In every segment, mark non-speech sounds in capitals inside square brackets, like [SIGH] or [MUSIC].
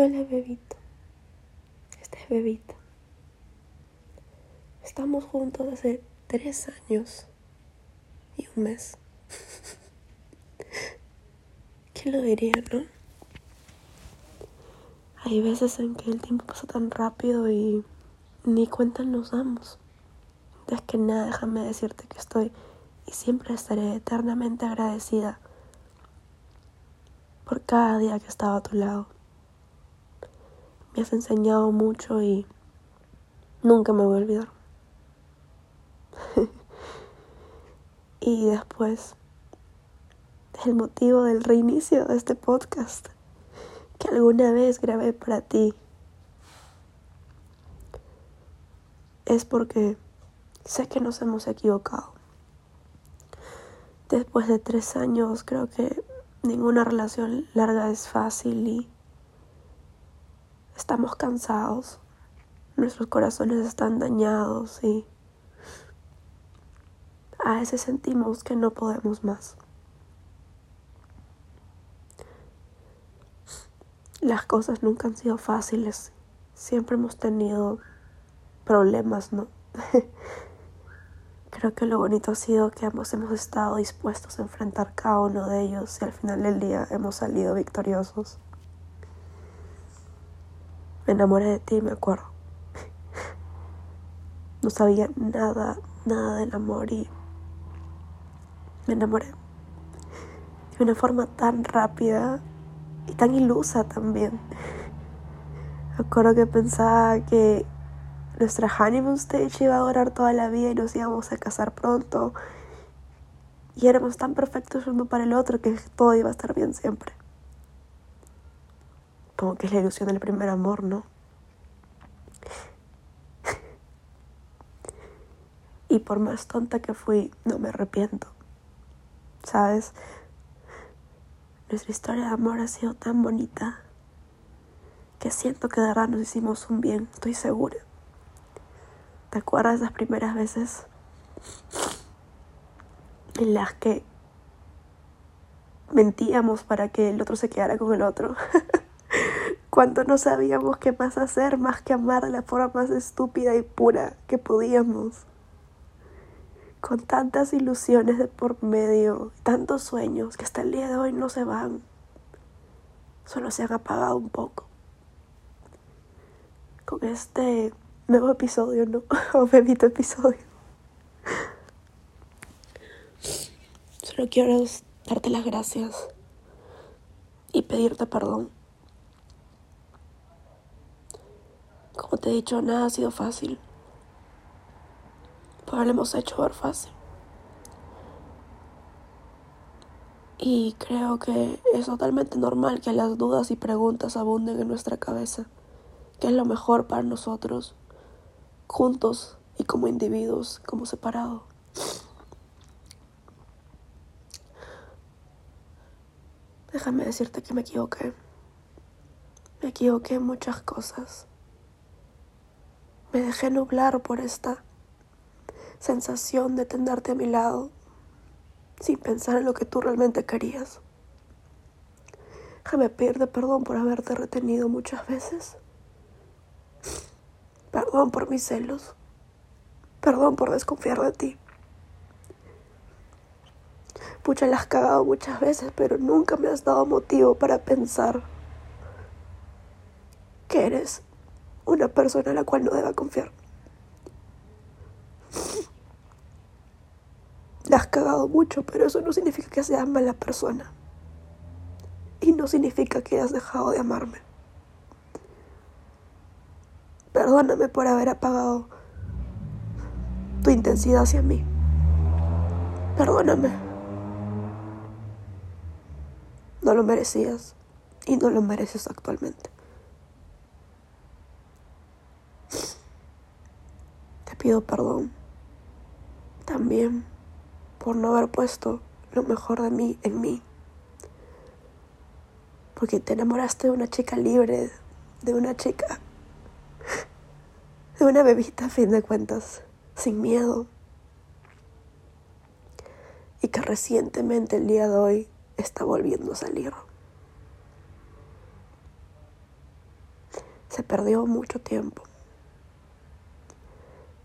Hola, bebito. Este es bebita. Estamos juntos hace tres años y un mes. [LAUGHS] ¿Quién lo diría, no? Hay veces en que el tiempo pasa tan rápido y ni cuenta nos damos. Antes que nada, déjame decirte que estoy y siempre estaré eternamente agradecida por cada día que he estado a tu lado. Me has enseñado mucho y nunca me voy a olvidar. [LAUGHS] y después, el motivo del reinicio de este podcast que alguna vez grabé para ti es porque sé que nos hemos equivocado. Después de tres años creo que ninguna relación larga es fácil y estamos cansados. Nuestros corazones están dañados y a veces sentimos que no podemos más. Las cosas nunca han sido fáciles. Siempre hemos tenido problemas, ¿no? [LAUGHS] Creo que lo bonito ha sido que ambos hemos estado dispuestos a enfrentar cada uno de ellos y al final del día hemos salido victoriosos. Me enamoré de ti, me acuerdo. No sabía nada, nada del amor y me enamoré. De una forma tan rápida y tan ilusa también. Me acuerdo que pensaba que nuestra honeymoon stage iba a durar toda la vida y nos íbamos a casar pronto. Y éramos tan perfectos uno para el otro que todo iba a estar bien siempre. Como que es la ilusión del primer amor, ¿no? y por más tonta que fui, no me arrepiento. ¿Sabes? Nuestra historia de amor ha sido tan bonita que siento que de verdad nos hicimos un bien, estoy segura. ¿Te acuerdas de las primeras veces en las que mentíamos para que el otro se quedara con el otro? [LAUGHS] Cuando no sabíamos qué más hacer más que amar de la forma más estúpida y pura que podíamos. Con tantas ilusiones de por medio, tantos sueños que hasta el día de hoy no se van, solo se han apagado un poco. Con este nuevo episodio, ¿no? [LAUGHS] o bebito episodio. Solo quiero darte las gracias y pedirte perdón. Como te he dicho, nada ha sido fácil. Pero lo hemos hecho ver fácil. Y creo que es totalmente normal que las dudas y preguntas abunden en nuestra cabeza. ¿Qué es lo mejor para nosotros? juntos y como individuos, como separados. Déjame decirte que me equivoqué. Me equivoqué en muchas cosas. Me dejé nublar por esta sensación de tenerte a mi lado sin pensar en lo que tú realmente querías. Déjame pedirte perdón por haberte retenido muchas veces. Perdón por mis celos. Perdón por desconfiar de ti. Pucha, la has cagado muchas veces, pero nunca me has dado motivo para pensar que eres una persona a la cual no deba confiar. La has cagado mucho, pero eso no significa que seas mala persona. Y no significa que hayas dejado de amarme. Perdóname por haber apagado tu intensidad hacia mí. Perdóname. No lo merecías y no lo mereces actualmente. Pido perdón también por no haber puesto lo mejor de mí en mí. Porque te enamoraste de una chica libre, de una chica de una bebita a fin de cuentas, sin miedo. Y que recientemente el día de hoy está volviendo a salir. se perdió mucho tiempo.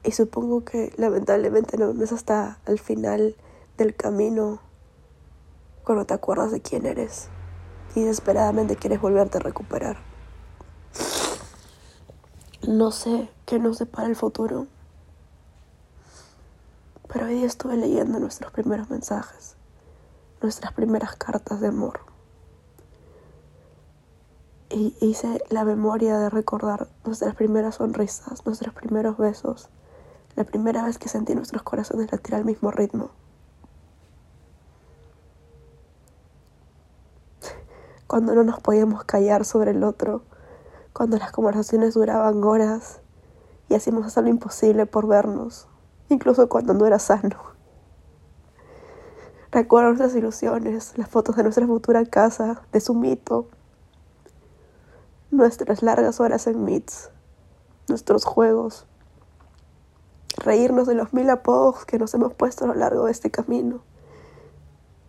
Y supongo que lamentablemente no, es hasta el final del camino cuando te acuerdas de quién eres y desesperadamente quieres volverte a recuperar. No sé qué nos depara el futuro, pero hoy día estuve leyendo nuestros primeros mensajes, nuestras primeras cartas de amor. Y hice la memoria de recordar nuestras primeras sonrisas, nuestros primeros besos, la primera vez que sentí nuestros corazones latir al mismo ritmo. Cuando no nos podíamos callar sobre el otro, cuando las conversaciones duraban horas y hacíamos hasta lo imposible por vernos, incluso cuando no era sano. Recuerdo nuestras ilusiones, las fotos de nuestra futura casa, de su mito, nuestras largas horas en meets, nuestros juegos, reírnos de los mil apodos que nos hemos puesto a lo largo de este camino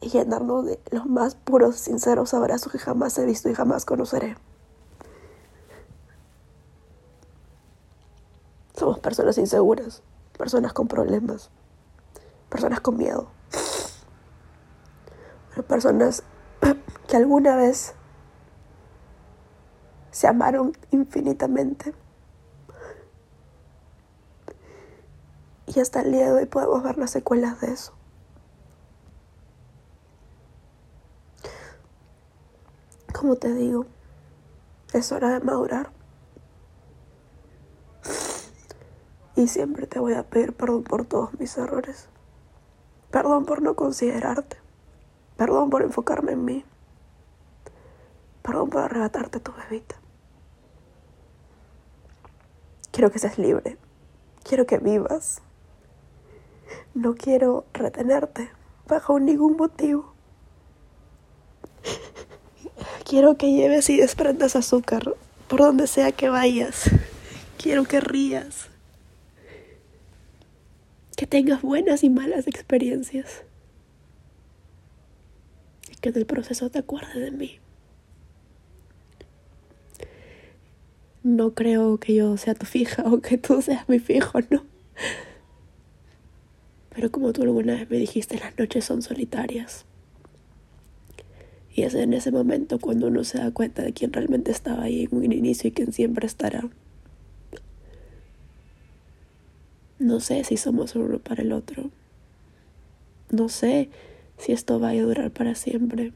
y llenarnos de los más puros, sinceros abrazos que jamás he visto y jamás conoceré. Somos personas inseguras, personas con problemas, personas con miedo, personas que alguna vez se amaron infinitamente Y hasta el día de hoy podemos ver las secuelas de eso. Como te digo, es hora de madurar. Y siempre te voy a pedir perdón por todos mis errores. Perdón por no considerarte. Perdón por enfocarme en mí. Perdón por arrebatarte tu bebita. Quiero que seas libre. Quiero que vivas. No quiero retenerte bajo ningún motivo. Quiero que lleves y desprendas azúcar por donde sea que vayas. Quiero que rías. Que tengas buenas y malas experiencias. Y que en el proceso te acuerdes de mí. No creo que yo sea tu fija o que tú seas mi fijo, no. Pero como tú alguna vez me dijiste, las noches son solitarias. Y es en ese momento cuando uno se da cuenta de quién realmente estaba ahí en un inicio y quién siempre estará. No sé si somos uno para el otro. No sé si esto va a durar para siempre.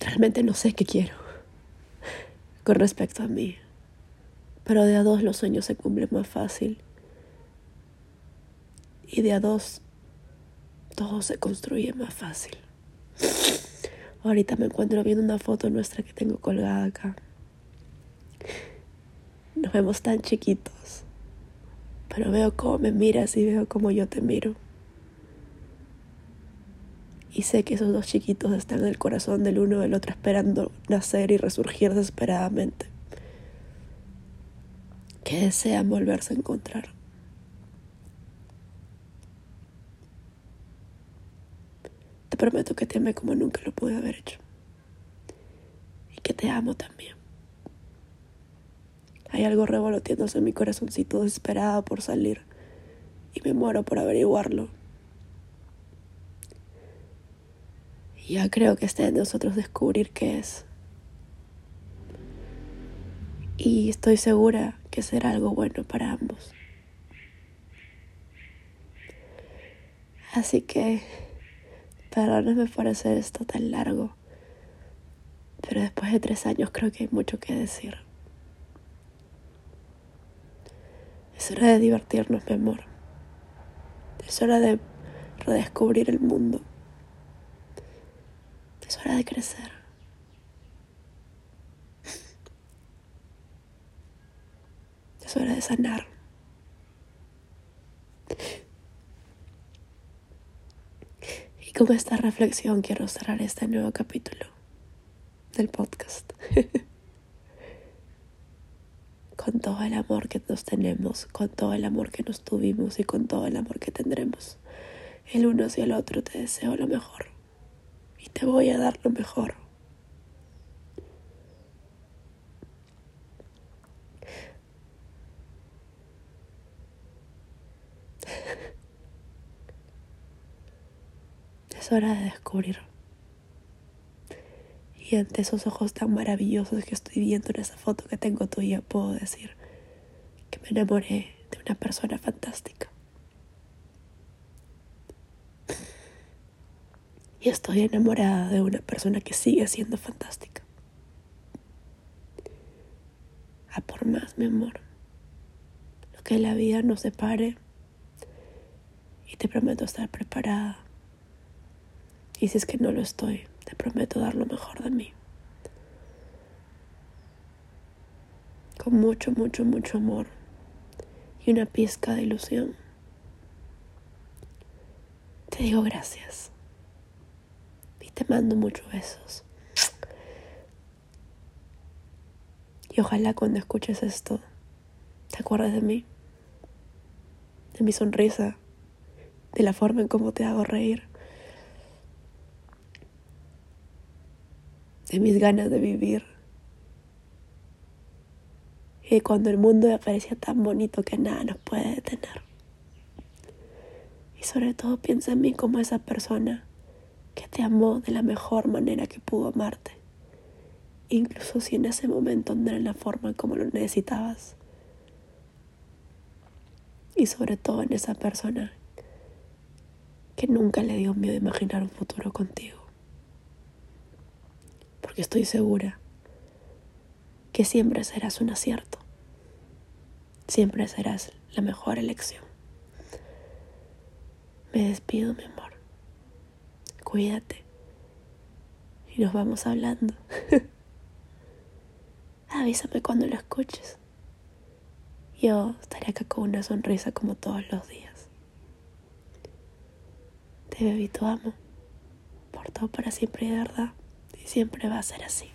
Realmente no sé qué quiero con respecto a mí pero de a dos los sueños se cumplen más fácil. Y de a dos todo se construye más fácil. Ahorita me encuentro viendo una foto nuestra que tengo colgada acá. Nos vemos tan chiquitos, pero veo cómo me miras y veo cómo yo te miro. Y sé que esos dos chiquitos están en el corazón del uno del otro esperando nacer y resurgir desesperadamente que desean volverse a encontrar. Te prometo que te amé como nunca lo pude haber hecho. Y que te amo también. Hay algo revoloteándose en mi corazoncito desesperado por salir. Y me muero por averiguarlo. Y ya creo que está en nosotros descubrir qué es. Y estoy segura que será algo bueno para ambos. Así que, perdóname por hacer esto tan largo, pero después de tres años creo que hay mucho que decir. Es hora de divertirnos, mi amor. Es hora de redescubrir el mundo. Es hora de crecer. Es hora de sanar. Y con esta reflexión quiero cerrar este nuevo capítulo del podcast. [LAUGHS] con todo el amor que nos tenemos, con todo el amor que nos tuvimos y con todo el amor que tendremos. El uno hacia el otro te deseo lo mejor. y te voy a dar lo mejor. Es hora de descubrir. Y ante esos ojos tan maravillosos que estoy viendo en esa foto que tengo tuya, puedo decir que me enamoré de una persona fantástica. Y estoy enamorada de una persona que sigue siendo fantástica. A por más, mi amor. Lo que la vida nos separe. Y te prometo estar preparada. Y si es que no lo estoy, te prometo dar lo mejor de mí. Con mucho, mucho, mucho amor y una pizca de ilusión. Te digo gracias. Y te mando muchos besos. Y ojalá cuando escuches esto, te acuerdes de mí. De mi sonrisa. De la forma en cómo te hago reír. De mis ganas de vivir. Y cuando el mundo me parecía tan bonito que nada nos puede detener. Y sobre todo piensa en mí como esa persona que te amó de la mejor manera que pudo amarte. Incluso si en ese momento no era la forma como lo necesitabas. Y sobre todo en esa persona que nunca le dio miedo imaginar un futuro contigo porque estoy segura que siempre serás un acierto. Siempre serás la mejor elección. Me despido, mi amor. Cuídate. Y nos vamos hablando. [LAUGHS] Avísame cuando lo escuches. Yo estaré acá con una sonrisa como todos los días. Te bebito amo. Por todo para siempre y de verdad siempre va a ser así.